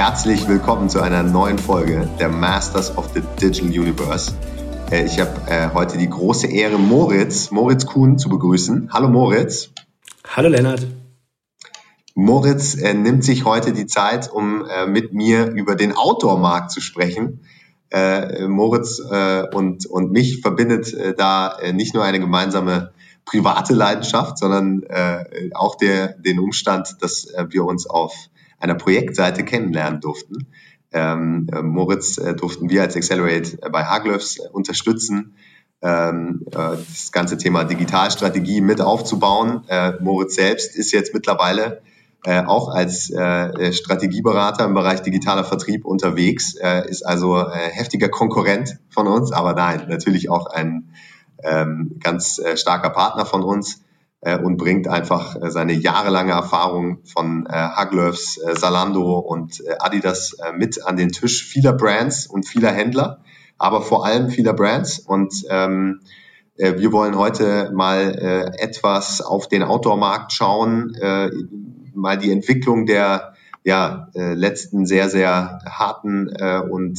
herzlich willkommen zu einer neuen Folge der Masters of the Digital Universe. Äh, ich habe äh, heute die große Ehre, Moritz, Moritz Kuhn zu begrüßen. Hallo Moritz. Hallo Lennart. Moritz äh, nimmt sich heute die Zeit, um äh, mit mir über den Outdoor-Markt zu sprechen. Moritz und, und mich verbindet da nicht nur eine gemeinsame private Leidenschaft, sondern auch der, den Umstand, dass wir uns auf einer Projektseite kennenlernen durften. Ähm, äh, Moritz äh, durften wir als Accelerate bei Haglöfs äh, unterstützen, ähm, äh, das ganze Thema Digitalstrategie mit aufzubauen. Äh, Moritz selbst ist jetzt mittlerweile äh, auch als äh, Strategieberater im Bereich digitaler Vertrieb unterwegs, äh, ist also äh, heftiger Konkurrent von uns, aber nein, natürlich auch ein ähm, ganz äh, starker Partner von uns äh, und bringt einfach äh, seine jahrelange Erfahrung von äh, Haglöfs, äh, Salando und äh, Adidas äh, mit an den Tisch vieler Brands und vieler Händler, aber vor allem vieler Brands. Und ähm, äh, wir wollen heute mal äh, etwas auf den Outdoor-Markt schauen, äh, mal die Entwicklung der ja, äh, letzten sehr, sehr harten äh, und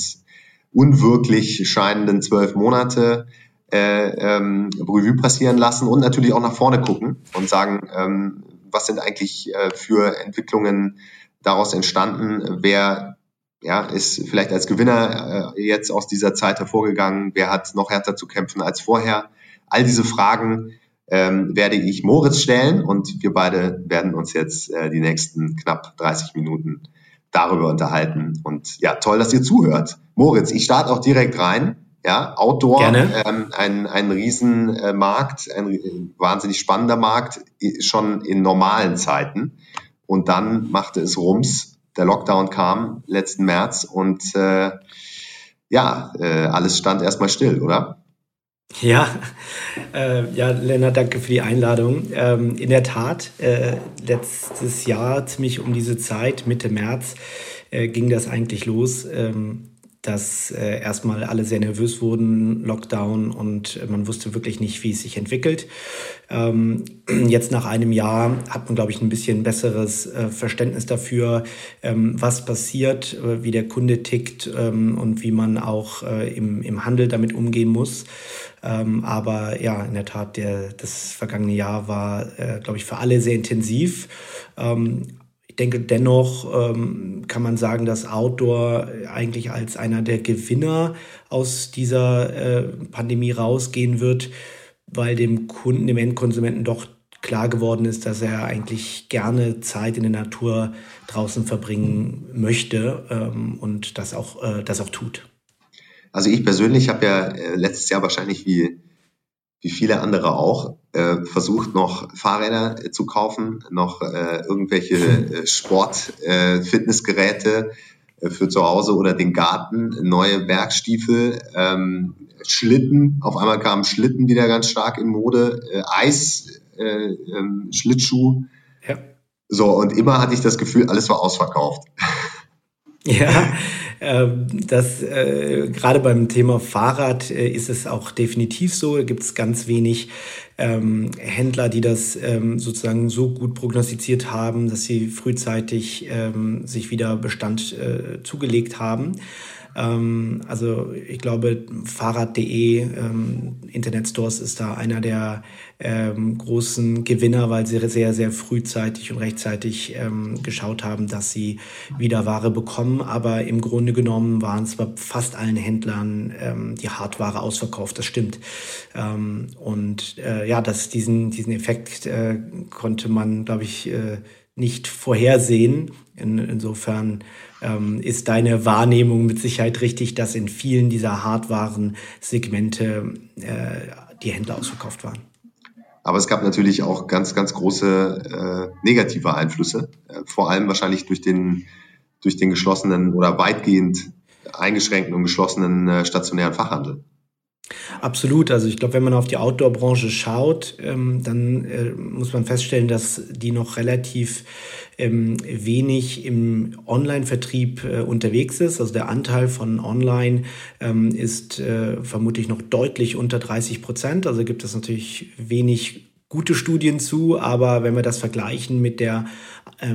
unwirklich scheinenden zwölf Monate äh, ähm, Revue passieren lassen und natürlich auch nach vorne gucken und sagen, ähm, was sind eigentlich äh, für Entwicklungen daraus entstanden, wer ja, ist vielleicht als Gewinner äh, jetzt aus dieser Zeit hervorgegangen, wer hat noch härter zu kämpfen als vorher. All diese Fragen ähm, werde ich Moritz stellen und wir beide werden uns jetzt äh, die nächsten knapp 30 Minuten darüber unterhalten. Und ja, toll, dass ihr zuhört. Moritz, ich starte auch direkt rein. Ja, Outdoor, ähm, ein, ein Riesenmarkt, äh, ein wahnsinnig spannender Markt, schon in normalen Zeiten. Und dann machte es Rums, der Lockdown kam letzten März und äh, ja, äh, alles stand erstmal still, oder? Ja, äh, ja, Lennart, danke für die Einladung. Ähm, in der Tat, äh, letztes Jahr, ziemlich um diese Zeit, Mitte März, äh, ging das eigentlich los. Ähm, dass äh, erstmal alle sehr nervös wurden, Lockdown und man wusste wirklich nicht, wie es sich entwickelt. Ähm, jetzt nach einem Jahr hat man, glaube ich, ein bisschen besseres äh, Verständnis dafür, ähm, was passiert, äh, wie der Kunde tickt ähm, und wie man auch äh, im, im Handel damit umgehen muss. Ähm, aber ja, in der Tat, der, das vergangene Jahr war, äh, glaube ich, für alle sehr intensiv. Denke, dennoch ähm, kann man sagen, dass Outdoor eigentlich als einer der Gewinner aus dieser äh, Pandemie rausgehen wird, weil dem Kunden, dem Endkonsumenten doch klar geworden ist, dass er eigentlich gerne Zeit in der Natur draußen verbringen möchte ähm, und das auch, äh, das auch tut. Also ich persönlich habe ja äh, letztes Jahr wahrscheinlich wie wie viele andere auch, äh, versucht noch Fahrräder äh, zu kaufen, noch äh, irgendwelche äh, Sport-Fitnessgeräte äh, für zu Hause oder den Garten, neue Bergstiefel, ähm, Schlitten. Auf einmal kamen Schlitten wieder ganz stark in Mode, äh, Eis, äh, ähm, Schlittschuh. Ja. So, und immer hatte ich das Gefühl, alles war ausverkauft. Ja, ähm, das äh, gerade beim Thema Fahrrad äh, ist es auch definitiv so. Da gibt es ganz wenig ähm, Händler, die das ähm, sozusagen so gut prognostiziert haben, dass sie frühzeitig ähm, sich wieder Bestand äh, zugelegt haben. Ähm, also ich glaube, Fahrrad.de, ähm, Internetstores ist da einer der ähm, großen Gewinner, weil sie sehr, sehr frühzeitig und rechtzeitig ähm, geschaut haben, dass sie wieder Ware bekommen. Aber im Grunde genommen waren es bei fast allen Händlern ähm, die Hardware ausverkauft. Das stimmt. Ähm, und äh, ja, das, diesen, diesen Effekt äh, konnte man, glaube ich, äh, nicht vorhersehen. In, insofern ähm, ist deine Wahrnehmung mit Sicherheit richtig, dass in vielen dieser Hardwaren-Segmente äh, die Händler ausverkauft waren. Aber es gab natürlich auch ganz, ganz große äh, negative Einflüsse, äh, vor allem wahrscheinlich durch den, durch den geschlossenen oder weitgehend eingeschränkten und geschlossenen äh, stationären Fachhandel. Absolut. Also ich glaube, wenn man auf die Outdoor-Branche schaut, ähm, dann äh, muss man feststellen, dass die noch relativ ähm, wenig im Online-Vertrieb äh, unterwegs ist. Also der Anteil von Online ähm, ist äh, vermutlich noch deutlich unter 30 Prozent. Also gibt es natürlich wenig gute Studien zu, aber wenn wir das vergleichen mit der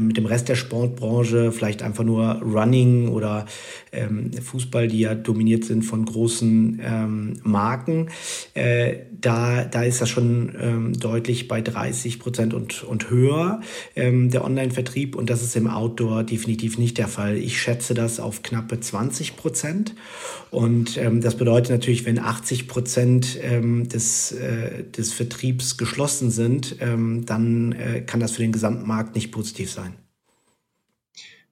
mit dem Rest der Sportbranche, vielleicht einfach nur Running oder ähm, Fußball, die ja dominiert sind von großen ähm, Marken, äh, da, da ist das schon ähm, deutlich bei 30 Prozent und, und höher, ähm, der Online-Vertrieb. Und das ist im Outdoor definitiv nicht der Fall. Ich schätze das auf knappe 20 Prozent. Und ähm, das bedeutet natürlich, wenn 80 Prozent ähm, des, äh, des Vertriebs geschlossen sind, ähm, dann äh, kann das für den Gesamtmarkt nicht positiv sein.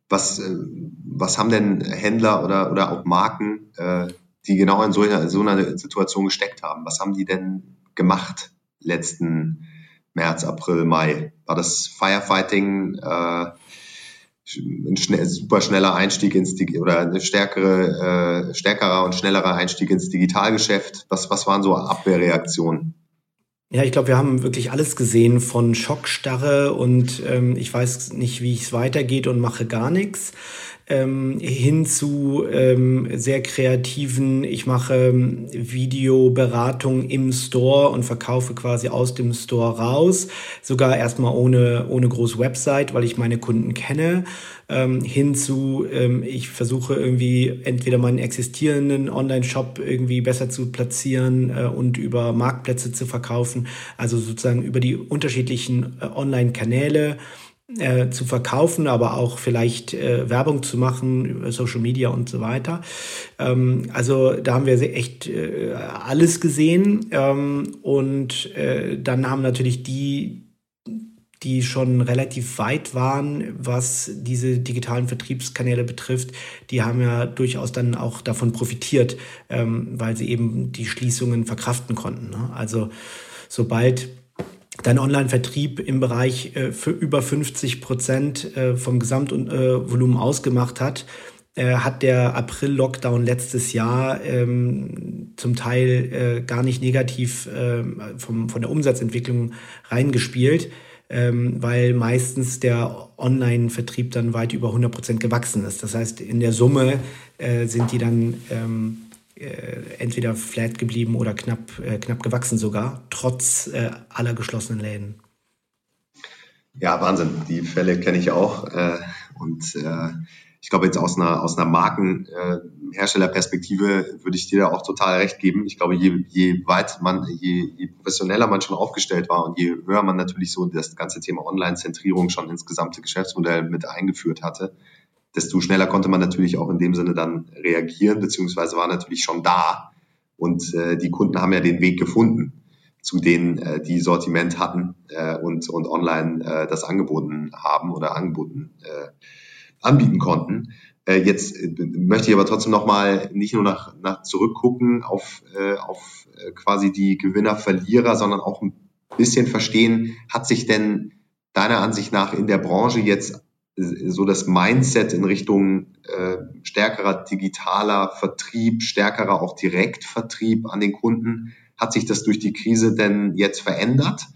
Was, äh, was haben denn Händler oder, oder auch Marken, äh, die genau in so, einer, so einer Situation gesteckt haben? Was haben die denn gemacht letzten März, April, Mai? War das Firefighting, äh, ein schnell, super schneller Einstieg ins oder eine stärkere, äh, stärkerer und schnellerer Einstieg ins Digitalgeschäft? Was, was waren so Abwehrreaktionen? Ja, ich glaube, wir haben wirklich alles gesehen von Schockstarre und ähm, ich weiß nicht, wie es weitergeht und mache gar nichts ähm, hin zu ähm, sehr kreativen, ich mache ähm, Videoberatung im Store und verkaufe quasi aus dem Store raus, sogar erstmal ohne, ohne große Website, weil ich meine Kunden kenne, ähm, hin zu, ähm, ich versuche irgendwie entweder meinen existierenden Online-Shop irgendwie besser zu platzieren äh, und über Marktplätze zu verkaufen, also sozusagen über die unterschiedlichen äh, Online-Kanäle äh, zu verkaufen, aber auch vielleicht äh, Werbung zu machen über Social Media und so weiter. Ähm, also da haben wir echt äh, alles gesehen ähm, und äh, dann haben natürlich die die schon relativ weit waren, was diese digitalen Vertriebskanäle betrifft, die haben ja durchaus dann auch davon profitiert, ähm, weil sie eben die Schließungen verkraften konnten. Ne? Also sobald dein Online-Vertrieb im Bereich äh, für über 50 Prozent äh, vom Gesamtvolumen äh, ausgemacht hat, äh, hat der April-Lockdown letztes Jahr ähm, zum Teil äh, gar nicht negativ äh, vom, von der Umsatzentwicklung reingespielt, ähm, weil meistens der Online-Vertrieb dann weit über 100 Prozent gewachsen ist. Das heißt, in der Summe äh, sind die dann ähm, äh, entweder flat geblieben oder knapp, äh, knapp gewachsen sogar, trotz äh, aller geschlossenen Läden. Ja, Wahnsinn. Die Fälle kenne ich auch. Äh, und äh, ich glaube, jetzt aus einer, aus einer Markenherstellerperspektive würde ich dir da auch total recht geben. Ich glaube, je, je weit man, je, je professioneller man schon aufgestellt war und je höher man natürlich so das ganze Thema Online-Zentrierung schon ins gesamte Geschäftsmodell mit eingeführt hatte, desto schneller konnte man natürlich auch in dem Sinne dann reagieren, beziehungsweise war natürlich schon da. Und äh, die Kunden haben ja den Weg gefunden zu denen, äh, die Sortiment hatten äh, und, und online äh, das angeboten haben oder angeboten äh, anbieten konnten. Äh, jetzt äh, möchte ich aber trotzdem nochmal nicht nur nach, nach zurückgucken auf, äh, auf äh, quasi die Gewinner, Verlierer, sondern auch ein bisschen verstehen, hat sich denn deiner Ansicht nach in der Branche jetzt so das Mindset in Richtung äh, stärkerer digitaler Vertrieb, stärkerer auch Direktvertrieb an den Kunden, hat sich das durch die Krise denn jetzt verändert?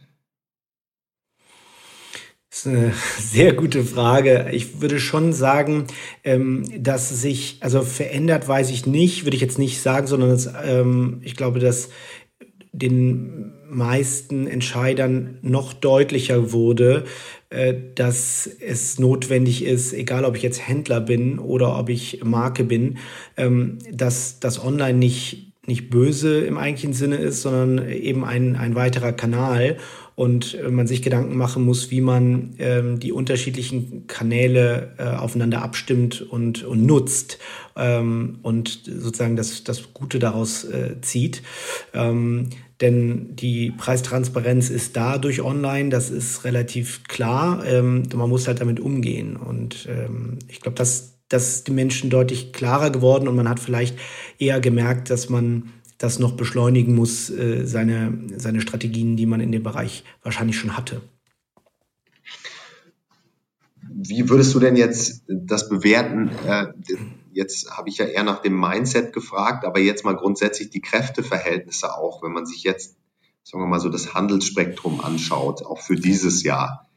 Das ist eine sehr gute Frage. Ich würde schon sagen, ähm, dass sich, also verändert weiß ich nicht, würde ich jetzt nicht sagen, sondern dass, ähm, ich glaube, dass den meisten Entscheidern noch deutlicher wurde, äh, dass es notwendig ist, egal ob ich jetzt Händler bin oder ob ich Marke bin, ähm, dass das Online nicht nicht böse im eigentlichen Sinne ist, sondern eben ein, ein weiterer Kanal und äh, man sich Gedanken machen muss, wie man ähm, die unterschiedlichen Kanäle äh, aufeinander abstimmt und, und nutzt ähm, und sozusagen das, das Gute daraus äh, zieht. Ähm, denn die Preistransparenz ist da durch Online, das ist relativ klar. Ähm, man muss halt damit umgehen. Und ähm, ich glaube, das, das ist den Menschen deutlich klarer geworden und man hat vielleicht eher gemerkt, dass man das noch beschleunigen muss, äh, seine, seine Strategien, die man in dem Bereich wahrscheinlich schon hatte. Wie würdest du denn jetzt das bewerten? Äh, jetzt habe ich ja eher nach dem Mindset gefragt, aber jetzt mal grundsätzlich die Kräfteverhältnisse auch, wenn man sich jetzt, sagen wir mal so, das Handelsspektrum anschaut, auch für dieses Jahr.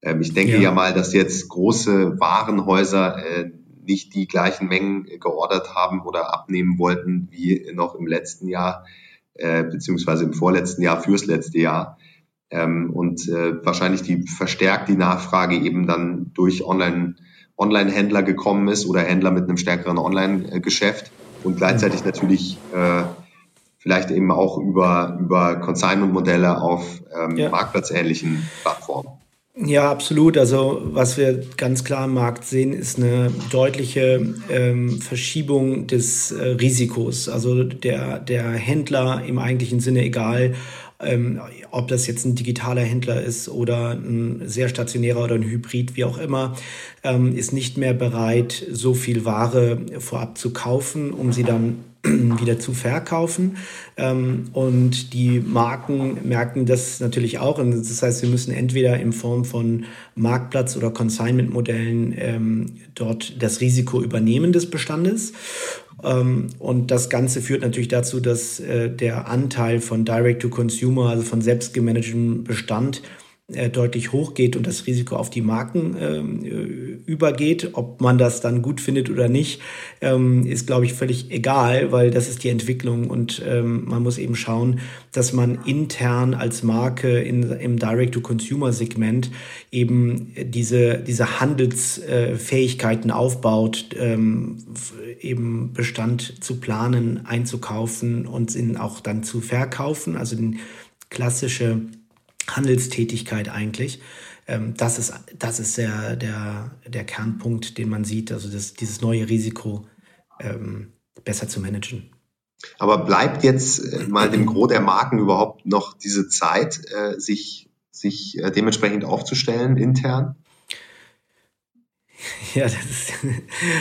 Ähm, ich denke ja. ja. mal, dass jetzt große Warenhäuser äh, nicht die gleichen Mengen geordert haben oder abnehmen wollten wie noch im letzten Jahr, äh, beziehungsweise im vorletzten Jahr fürs letzte Jahr. ähm, und äh, wahrscheinlich die verstärkt die Nachfrage eben dann durch Online Online-Händler gekommen ist oder Händler mit einem stärkeren Online-Geschäft und gleichzeitig natürlich äh, vielleicht eben auch über, über Consignment-Modelle auf ähm, ja. marktplatzähnlichen Plattformen. Ja, absolut. Also was wir ganz klar im Markt sehen, ist eine deutliche ähm, Verschiebung des äh, Risikos. Also der, der Händler im eigentlichen Sinne, egal ähm, ob das jetzt ein digitaler Händler ist oder ein sehr stationärer oder ein Hybrid, wie auch immer, ähm, ist nicht mehr bereit, so viel Ware vorab zu kaufen, um sie dann wieder zu verkaufen. Ähm, und die Marken merken das natürlich auch. Und das heißt, sie müssen entweder in Form von Marktplatz- oder Consignment-Modellen ähm, dort das Risiko übernehmen des Bestandes. Ähm, und das Ganze führt natürlich dazu, dass äh, der Anteil von Direct-to-Consumer, also von selbstgemanagtem Bestand, deutlich hochgeht und das Risiko auf die Marken ähm, äh, übergeht. Ob man das dann gut findet oder nicht, ähm, ist, glaube ich, völlig egal, weil das ist die Entwicklung und ähm, man muss eben schauen, dass man intern als Marke in, im Direct-to-Consumer-Segment eben diese, diese Handelsfähigkeiten aufbaut, ähm, eben Bestand zu planen, einzukaufen und ihn auch dann zu verkaufen, also den klassische Handelstätigkeit eigentlich. Ähm, das ist, das ist der, der, der Kernpunkt, den man sieht, also das, dieses neue Risiko ähm, besser zu managen. Aber bleibt jetzt äh, mal dem Gros der Marken überhaupt noch diese Zeit, äh, sich, sich äh, dementsprechend aufzustellen intern? Ja, das ist,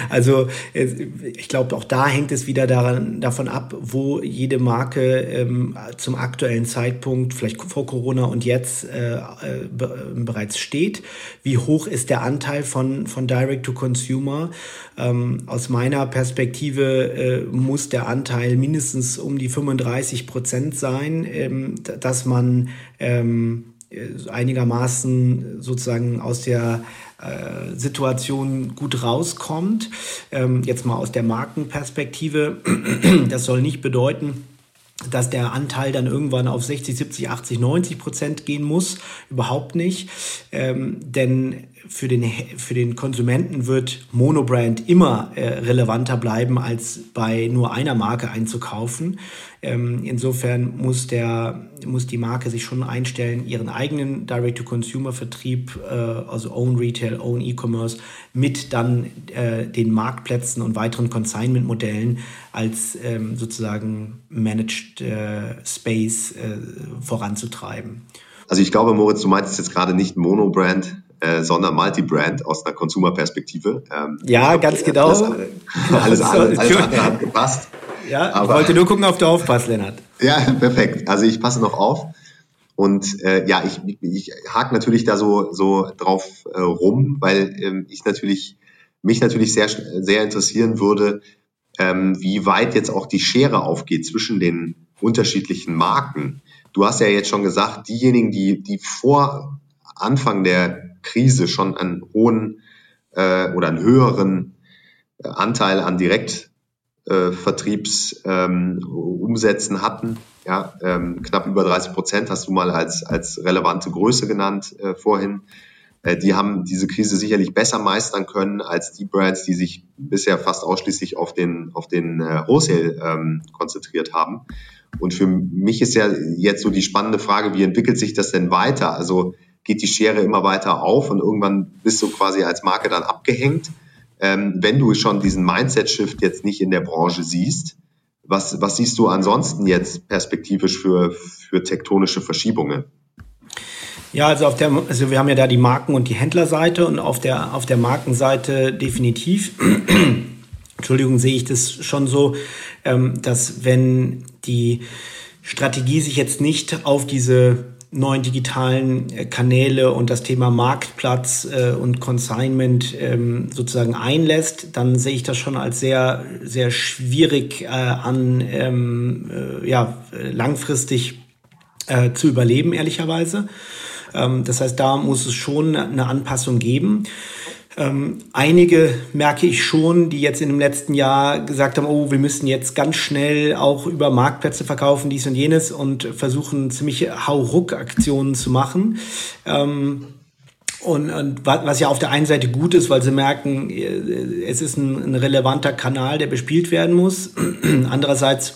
also ich glaube, auch da hängt es wieder daran, davon ab, wo jede Marke ähm, zum aktuellen Zeitpunkt, vielleicht vor Corona und jetzt äh, äh, bereits steht. Wie hoch ist der Anteil von, von Direct-to-Consumer? Ähm, aus meiner Perspektive äh, muss der Anteil mindestens um die 35 Prozent sein, ähm, dass man ähm, einigermaßen sozusagen aus der äh, Situation gut rauskommt. Ähm, jetzt mal aus der Markenperspektive. Das soll nicht bedeuten, dass der Anteil dann irgendwann auf 60, 70, 80, 90 Prozent gehen muss. Überhaupt nicht. Ähm, denn für den, für den Konsumenten wird Monobrand immer äh, relevanter bleiben, als bei nur einer Marke einzukaufen. Ähm, insofern muss, der, muss die Marke sich schon einstellen, ihren eigenen Direct-to-Consumer-Vertrieb, äh, also Own Retail, Own E-Commerce, mit dann äh, den Marktplätzen und weiteren Consignment-Modellen als ähm, sozusagen Managed äh, Space äh, voranzutreiben. Also ich glaube, Moritz, du meinst jetzt gerade nicht Monobrand, äh, sondern Multibrand aus einer Consumer-Perspektive. Ähm, ja, ganz äh, genau. Alles, alles, alles, alles andere hat gepasst. Ja, Aber, ich wollte nur gucken, ob du aufpasst, Lennart. Ja, perfekt. Also ich passe noch auf. Und äh, ja, ich, ich hake natürlich da so, so drauf äh, rum, weil ähm, ich natürlich, mich natürlich sehr, sehr interessieren würde, ähm, wie weit jetzt auch die Schere aufgeht zwischen den unterschiedlichen Marken. Du hast ja jetzt schon gesagt, diejenigen, die, die vor Anfang der Krise schon einen hohen äh, oder einen höheren äh, Anteil an Direktvertriebsumsätzen äh, ähm, hatten. Ja, ähm, knapp über 30 Prozent hast du mal als, als relevante Größe genannt äh, vorhin. Äh, die haben diese Krise sicherlich besser meistern können als die Brands, die sich bisher fast ausschließlich auf den, auf den äh, Wholesale ähm, konzentriert haben. Und für mich ist ja jetzt so die spannende Frage, wie entwickelt sich das denn weiter? Also geht die Schere immer weiter auf und irgendwann bist du quasi als Marke dann abgehängt. Ähm, wenn du schon diesen Mindset-Shift jetzt nicht in der Branche siehst, was, was siehst du ansonsten jetzt perspektivisch für, für tektonische Verschiebungen? Ja, also auf der, also wir haben ja da die Marken- und die Händlerseite und auf der, auf der Markenseite definitiv, Entschuldigung, sehe ich das schon so, ähm, dass wenn die Strategie sich jetzt nicht auf diese neuen digitalen äh, Kanäle und das Thema Marktplatz äh, und Consignment ähm, sozusagen einlässt, dann sehe ich das schon als sehr, sehr schwierig äh, an, ähm, äh, ja, langfristig äh, zu überleben, ehrlicherweise. Ähm, das heißt, da muss es schon eine Anpassung geben. Ähm, einige merke ich schon, die jetzt in dem letzten Jahr gesagt haben, oh, wir müssen jetzt ganz schnell auch über Marktplätze verkaufen, dies und jenes und versuchen ziemlich Hauruck-Aktionen zu machen. Ähm, und, und, was ja auf der einen Seite gut ist, weil sie merken, äh, es ist ein, ein relevanter Kanal, der bespielt werden muss. Andererseits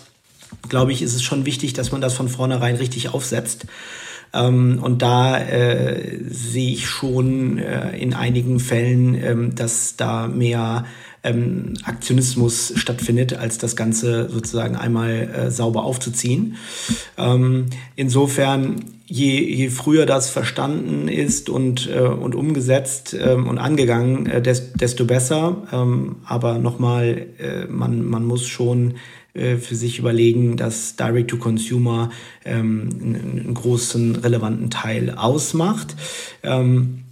glaube ich, ist es schon wichtig, dass man das von vornherein richtig aufsetzt. Ähm, und da äh, sehe ich schon äh, in einigen Fällen, ähm, dass da mehr ähm, Aktionismus stattfindet, als das Ganze sozusagen einmal äh, sauber aufzuziehen. Ähm, insofern, je, je früher das verstanden ist und, äh, und umgesetzt ähm, und angegangen, äh, desto besser. Ähm, aber nochmal, äh, man, man muss schon äh, für sich überlegen, dass Direct-to-Consumer ähm, einen, großen relevanten Teil ausmacht. Ähm,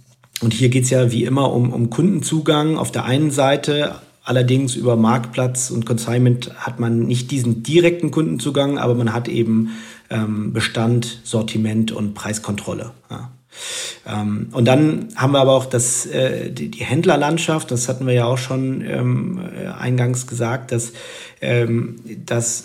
und hier geht es ja wie immer um, um Kundenzugang auf der einen Seite. Allerdings über Marktplatz und Consignment hat man nicht diesen direkten Kundenzugang, aber man hat eben ähm, Bestand, Sortiment und Preiskontrolle. Ja. Ähm, und dann haben wir aber auch das, äh, die, die, Händlerlandschaft, das hatten wir ja auch schon ähm, äh, eingangs gesagt, dass, ähm, dass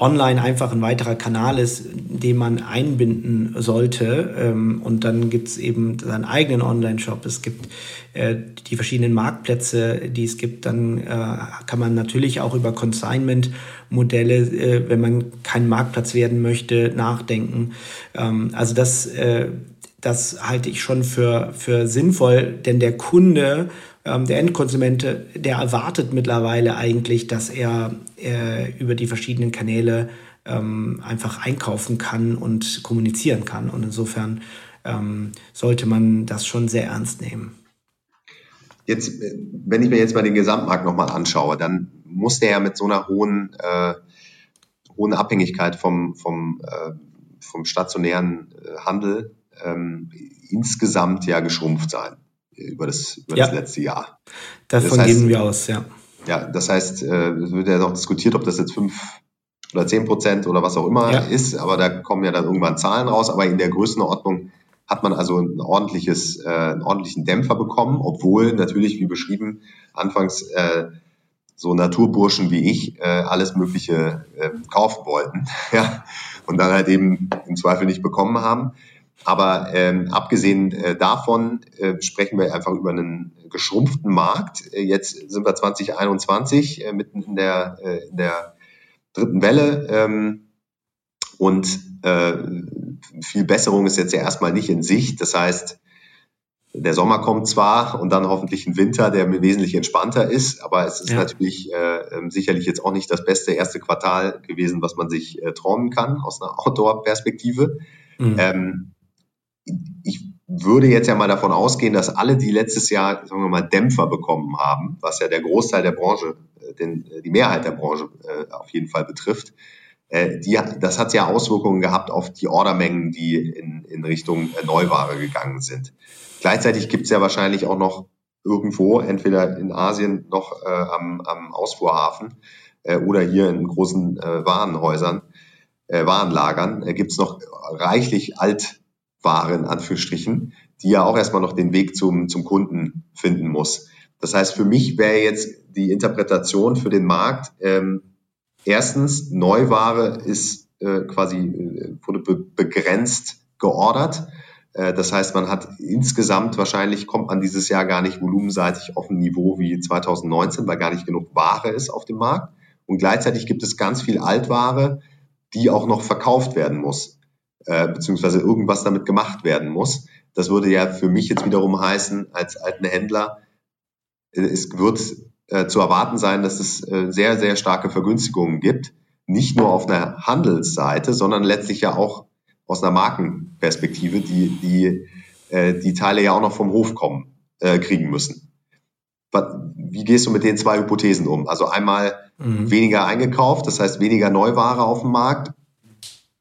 online einfach ein weiterer Kanal ist, den man einbinden sollte. Ähm, und dann gibt es eben seinen eigenen Online-Shop. Es gibt äh, die verschiedenen Marktplätze, die es gibt. Dann äh, kann man natürlich auch über Consignment-Modelle, äh, wenn man kein Marktplatz werden möchte, nachdenken. Ähm, also das das halte ich schon für, für sinnvoll, denn der Kunde, ähm, der Endkonsument, der erwartet mittlerweile eigentlich, dass er äh, über die verschiedenen Kanäle ähm, einfach einkaufen kann und kommunizieren kann. Und insofern ähm, sollte man das schon sehr ernst nehmen. Jetzt, wenn ich mir jetzt mal den Gesamtmarkt nochmal anschaue, dann muss der ja mit so einer hohen, äh, hohen Abhängigkeit vom, vom, äh, vom stationären äh, Handel ähm, insgesamt ja geschrumpft sein über das, über ja. das letzte Jahr. Davon das heißt, gehen wir aus, ja. Ja, das heißt, äh, es wird ja noch diskutiert, ob das jetzt fünf oder zehn Prozent oder was auch immer ja. ist, aber da kommen ja dann irgendwann Zahlen raus, aber in der Größenordnung hat man also ein ordentliches, äh, einen ordentlichen Dämpfer bekommen, obwohl natürlich, wie beschrieben, anfangs äh, so Naturburschen wie ich äh, alles Mögliche äh, kaufen wollten, ja, und dann halt eben im Zweifel nicht bekommen haben. Aber ähm, abgesehen äh, davon äh, sprechen wir einfach über einen geschrumpften Markt. Äh, jetzt sind wir 2021 äh, mitten in der, äh, in der dritten Welle ähm, und äh, viel Besserung ist jetzt ja erstmal nicht in Sicht. Das heißt, der Sommer kommt zwar und dann hoffentlich ein Winter, der wesentlich entspannter ist, aber es ist ja. natürlich äh, ähm, sicherlich jetzt auch nicht das beste erste Quartal gewesen, was man sich äh, träumen kann aus einer Outdoor-Perspektive. Mhm. Ähm, ich würde jetzt ja mal davon ausgehen, dass alle, die letztes Jahr, sagen wir mal, Dämpfer bekommen haben, was ja der Großteil der Branche, äh, den, äh, die Mehrheit der Branche äh, auf jeden Fall betrifft, äh, die, das hat ja Auswirkungen gehabt auf die Ordermengen, die in, in Richtung äh, Neuware gegangen sind. Gleichzeitig gibt es ja wahrscheinlich auch noch irgendwo, entweder in Asien noch äh, am, am Ausfuhrhafen oder hier in großen Warenhäusern, Warenlagern, äh, gibt es noch reichlich alt Ware in Anführungsstrichen, die ja auch erstmal noch den Weg zum, zum Kunden finden muss. Das heißt, für mich wäre jetzt die Interpretation für den Markt, ähm, erstens, Neuware ist äh, quasi, äh, wurde be begrenzt geordert. Äh, das heißt, man hat insgesamt wahrscheinlich, kommt man dieses Jahr gar nicht volumenseitig auf ein Niveau wie 2019, weil gar nicht genug Ware ist auf dem Markt. Und gleichzeitig gibt es ganz viel Altware, die auch noch verkauft werden muss äh, beziehungsweise irgendwas damit gemacht werden muss. Das würde ja für mich jetzt wiederum heißen, als alten Händler, äh, es wird äh, zu erwarten sein, dass es äh, sehr, sehr starke Vergünstigungen gibt. Nicht nur auf einer Handelsseite, sondern letztlich ja auch aus einer Markenperspektive, die, die, äh, die Teile ja auch noch vom Hof kommen, äh, kriegen müssen. Wie gehst du mit den zwei Hypothesen um? Also einmal mhm. weniger eingekauft, das heißt weniger Neuware auf dem Markt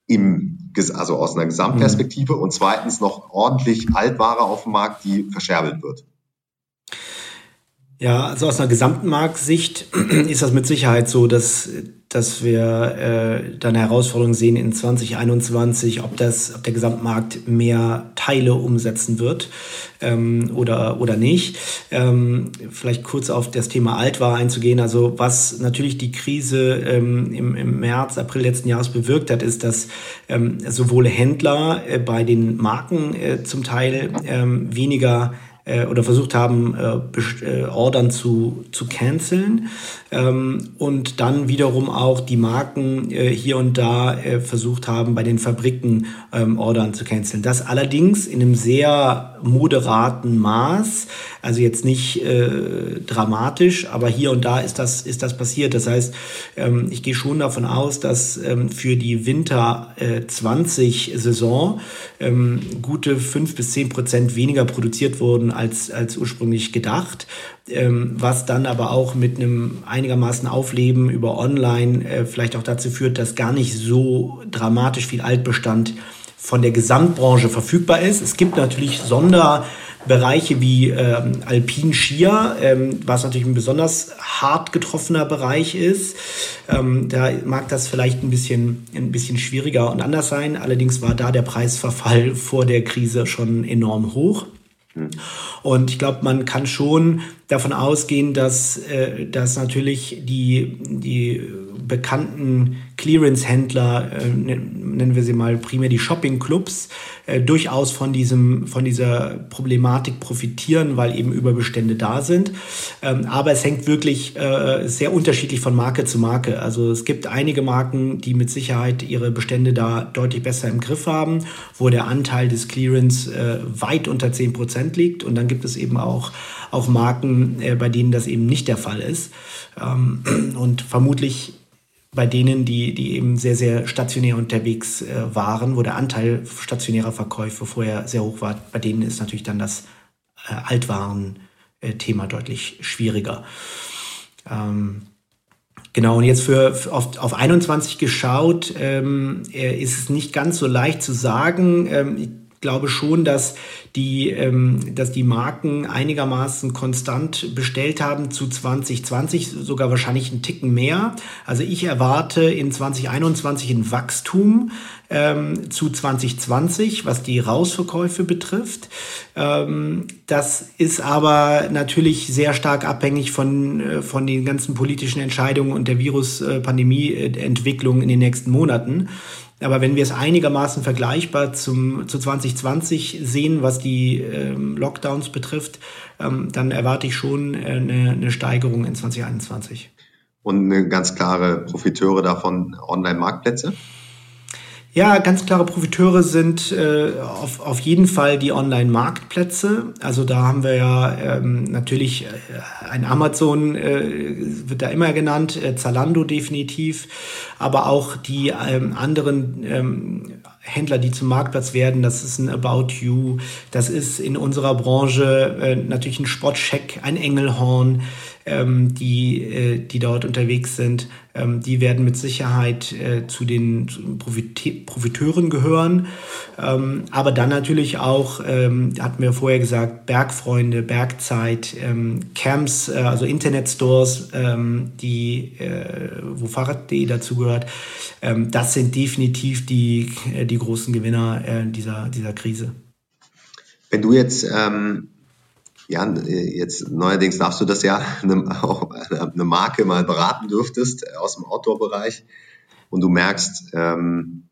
im also aus einer Gesamtperspektive mhm. und zweitens noch ordentlich Altware auf dem Markt, die verscherbelt wird. Ja, also aus einer gesamten Marktsicht ist das mit Sicherheit so, dass dass wir äh, dann Herausforderungen sehen in 2021, ob das, ob der Gesamtmarkt mehr Teile umsetzen wird ähm, oder oder nicht. Ähm, vielleicht kurz auf das Thema Altware einzugehen. Also was natürlich die Krise ähm, im, im März, April letzten Jahres bewirkt hat, ist, dass ähm, sowohl Händler äh, bei den Marken äh, zum Teil ähm, weniger äh, oder versucht haben, äh, äh, Ordern zu, zu canceln ähm, und dann wiederum auch die Marken äh, hier und da äh, versucht haben, bei den Fabriken ähm, Ordern zu canceln. Das allerdings in einem sehr moderaten Maß, also jetzt nicht äh, dramatisch, aber hier und da ist das, ist das passiert. Das heißt, ähm, ich gehe schon davon aus, dass ähm, für die Winter äh, 20 Saison ähm, gute fünf bis zehn Prozent weniger produziert wurden als, als ursprünglich gedacht ähm, was dann aber auch mit einem einigermaßen Aufleben über Online äh, vielleicht auch dazu führt, dass gar nicht so dramatisch viel Altbestand von der Gesamtbranche verfügbar ist. Es gibt natürlich Sonderbereiche wie ähm, Alpin Skier, ähm, was natürlich ein besonders hart getroffener Bereich ist. Ähm, da mag das vielleicht ein bisschen, ein bisschen schwieriger und anders sein. Allerdings war da der Preisverfall vor der Krise schon enorm hoch. Und ich glaube, man kann schon davon ausgehen, dass, äh, dass natürlich die, die bekannten Clearance-Händler, äh, nennen wir sie mal primär die Shopping-Clubs, äh, durchaus von, diesem, von dieser Problematik profitieren, weil eben Überbestände da sind. Ähm, aber es hängt wirklich äh, sehr unterschiedlich von Marke zu Marke. Also es gibt einige Marken, die mit Sicherheit ihre Bestände da deutlich besser im Griff haben, wo der Anteil des Clearance äh, weit unter 10 Prozent liegt. Und dann gibt es eben auch, auch Marken, äh, bei denen das eben nicht der Fall ist. Ähm, und vermutlich bei denen, die, die eben sehr, sehr stationär unterwegs äh, waren, wo der Anteil stationärer Verkäufe vorher sehr hoch war, bei denen ist natürlich dann das äh, Altwaren-Thema deutlich schwieriger. Ähm, Genau, und jetzt für, für auf, auf 21 geschaut, ähm, äh, ist es nicht ganz so leicht zu sagen. Ähm, glaube schon, dass die, ähm, dass die Marken einigermaßen konstant bestellt haben zu 2020, sogar wahrscheinlich einen Ticken mehr. Also ich erwarte in 2021 ein Wachstum ähm, zu 2020, was die Rausverkäufe betrifft. Ähm, das ist aber natürlich sehr stark abhängig von, äh, von den ganzen politischen Entscheidungen und der Virus-Pandemie-Entwicklung in den nächsten Monaten. Aber wenn wir es einigermaßen vergleichbar zum, zu 2020 sehen, was die ähm, Lockdowns betrifft, ähm, dann erwarte ich schon äh, eine, eine Steigerung in 2021. Und eine ganz klare Profiteure davon Online-Marktplätze? Ja, ganz klare Profiteure sind äh, auf, auf jeden Fall die Online-Marktplätze. Also da haben wir ja ähm, natürlich äh, ein Amazon äh, wird da immer genannt, äh, Zalando definitiv, aber auch die ähm, anderen ähm, Händler, die zum Marktplatz werden. Das ist ein About You, das ist in unserer Branche äh, natürlich ein Sportcheck, ein Engelhorn ähm, die, äh, die dort unterwegs sind, ähm, die werden mit Sicherheit äh, zu den Profite Profiteuren gehören. Ähm, aber dann natürlich auch, ähm, hatten wir vorher gesagt, Bergfreunde, Bergzeit, ähm, Camps, äh, also Internetstores, ähm, die, äh, wo Fahrrad.de dazugehört. Ähm, das sind definitiv die, äh, die großen Gewinner äh, dieser, dieser Krise. Wenn du jetzt ähm, ja, jetzt neuerdings darfst du das ja eine, auch eine Marke mal beraten dürftest äh, aus dem Outdoor-Bereich und du merkst, ähm,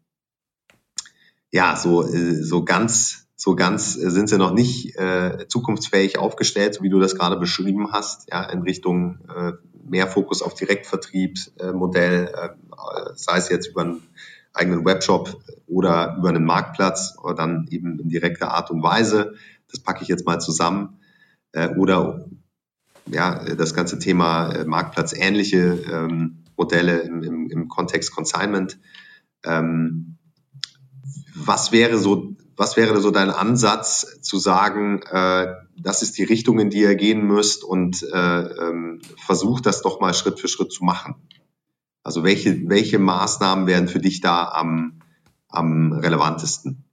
ja, so, äh, so ganz, so ganz sind sie noch nicht äh, zukunftsfähig aufgestellt, so wie du das gerade beschrieben hast, ja, in Richtung äh, mehr Fokus auf Direktvertriebsmodell, äh, äh, sei es jetzt über einen eigenen Webshop oder über einen Marktplatz oder dann eben in direkter Art und Weise. Das packe ich jetzt mal zusammen äh, oder ja, das ganze Thema äh, marktplatzähnliche ähm, Modelle im, im, im Kontext Consignment. Ähm, was wäre so, was wäre so dein Ansatz zu sagen, äh, das ist die Richtung, in die ihr gehen müsst und äh, ähm, versucht das doch mal Schritt für Schritt zu machen? Also welche, welche Maßnahmen wären für dich da am, am relevantesten?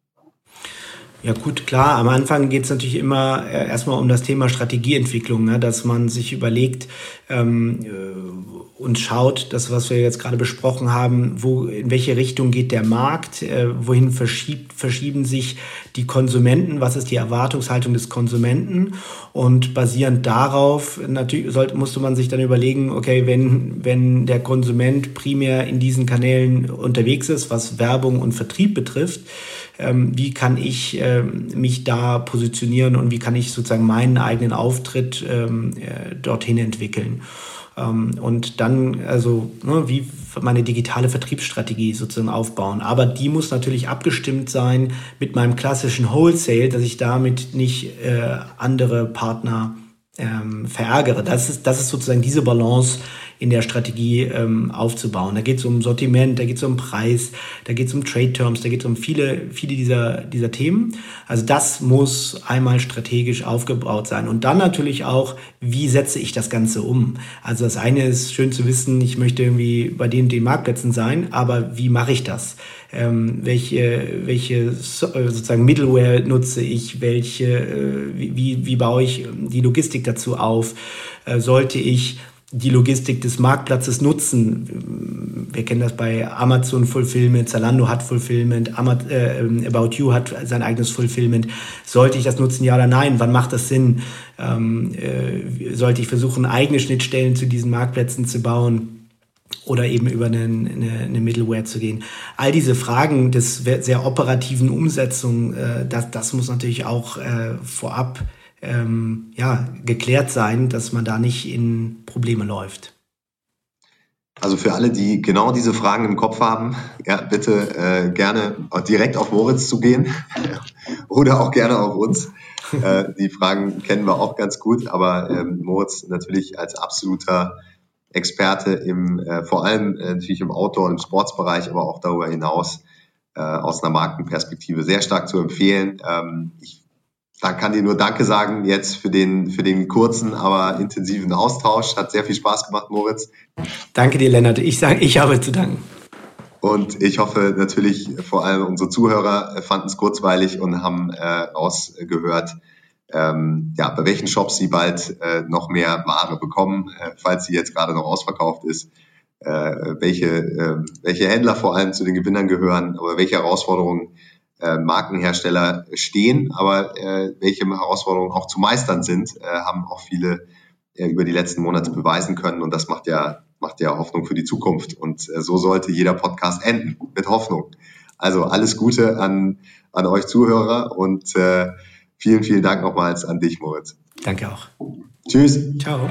Ja gut, klar. Am Anfang geht es natürlich immer äh, erstmal um das Thema Strategieentwicklung, ne? dass man sich überlegt ähm, äh, und schaut, das, was wir jetzt gerade besprochen haben, wo, in welche Richtung geht der Markt, äh, wohin verschiebt, verschieben sich die Konsumenten, was ist die Erwartungshaltung des Konsumenten und basierend darauf natürlich sollte, musste man sich dann überlegen, okay, wenn, wenn der Konsument primär in diesen Kanälen unterwegs ist, was Werbung und Vertrieb betrifft, wie kann ich ähm, mich da positionieren und wie kann ich sozusagen meinen eigenen Auftritt ähm, äh, dorthin entwickeln. Ähm, und dann, also, ne, wie meine digitale Vertriebsstrategie sozusagen aufbauen. Aber die muss natürlich abgestimmt sein mit meinem klassischen Wholesale, dass ich damit nicht äh, andere Partner ähm, verärgere. Das ist, das ist sozusagen diese Balance, in der Strategie ähm, aufzubauen. Da geht es um Sortiment, da geht es um Preis, da geht es um Trade Terms, da geht es um viele, viele dieser, dieser Themen. Also das muss einmal strategisch aufgebaut sein. Und dann natürlich auch, wie setze ich das Ganze um? Also das eine ist schön zu wissen, ich möchte irgendwie bei den, den Marktplätzen sein, aber wie mache ich das? Ähm, welche, welche äh, sozusagen Middleware nutze ich, welche, äh, wie, wie baue ich die Logistik dazu auf? Äh, sollte ich die Logistik des Marktplatzes nutzen. Wir kennen das bei Amazon Fulfillment, Zalando hat Fulfillment, äh, About You hat sein eigenes Fulfillment. Sollte ich das nutzen, ja oder nein? Wann macht das Sinn? Ähm, äh, sollte ich versuchen, eigene Schnittstellen zu diesen Marktplätzen zu bauen? Oder eben über eine, eine, Middleware zu gehen. All diese Fragen des sehr operativen Umsetzung, äh, das, das muss natürlich auch vorab ähm, ja, geklärt sein, dass man da nicht in Probleme läuft. Also für alle, die genau diese Fragen im Kopf haben, ja, bitte äh, gerne direkt auf Moritz zu gehen oder auch gerne auf uns. Äh, die Fragen kennen wir auch ganz gut, aber ähm, Moritz natürlich als absoluter Experte im, äh, vor allem äh, natürlich im Outdoor- und im Sportsbereich, aber auch darüber hinaus äh, aus einer Markenperspektive sehr stark zu empfehlen. Ähm, ich da kann dir nur Danke sagen jetzt für den, für den kurzen, aber intensiven Austausch. Hat sehr viel Spaß gemacht, Moritz. Danke dir, Lennart. Ich sage, ich habe zu danken. Und ich hoffe natürlich, vor allem unsere Zuhörer fanden es kurzweilig und haben äh, rausgehört, ähm, ja, bei welchen Shops sie bald äh, noch mehr Ware bekommen, äh, falls sie jetzt gerade noch ausverkauft ist, äh, welche, äh, welche Händler vor allem zu den Gewinnern gehören, aber welche Herausforderungen äh, Markenhersteller stehen, aber äh, welche Herausforderungen auch zu meistern sind, äh, haben auch viele äh, über die letzten Monate beweisen können und das macht ja macht ja Hoffnung für die Zukunft und äh, so sollte jeder Podcast enden mit Hoffnung. Also alles Gute an an euch Zuhörer und äh, vielen vielen Dank nochmals an dich, Moritz. Danke auch. Tschüss. Ciao.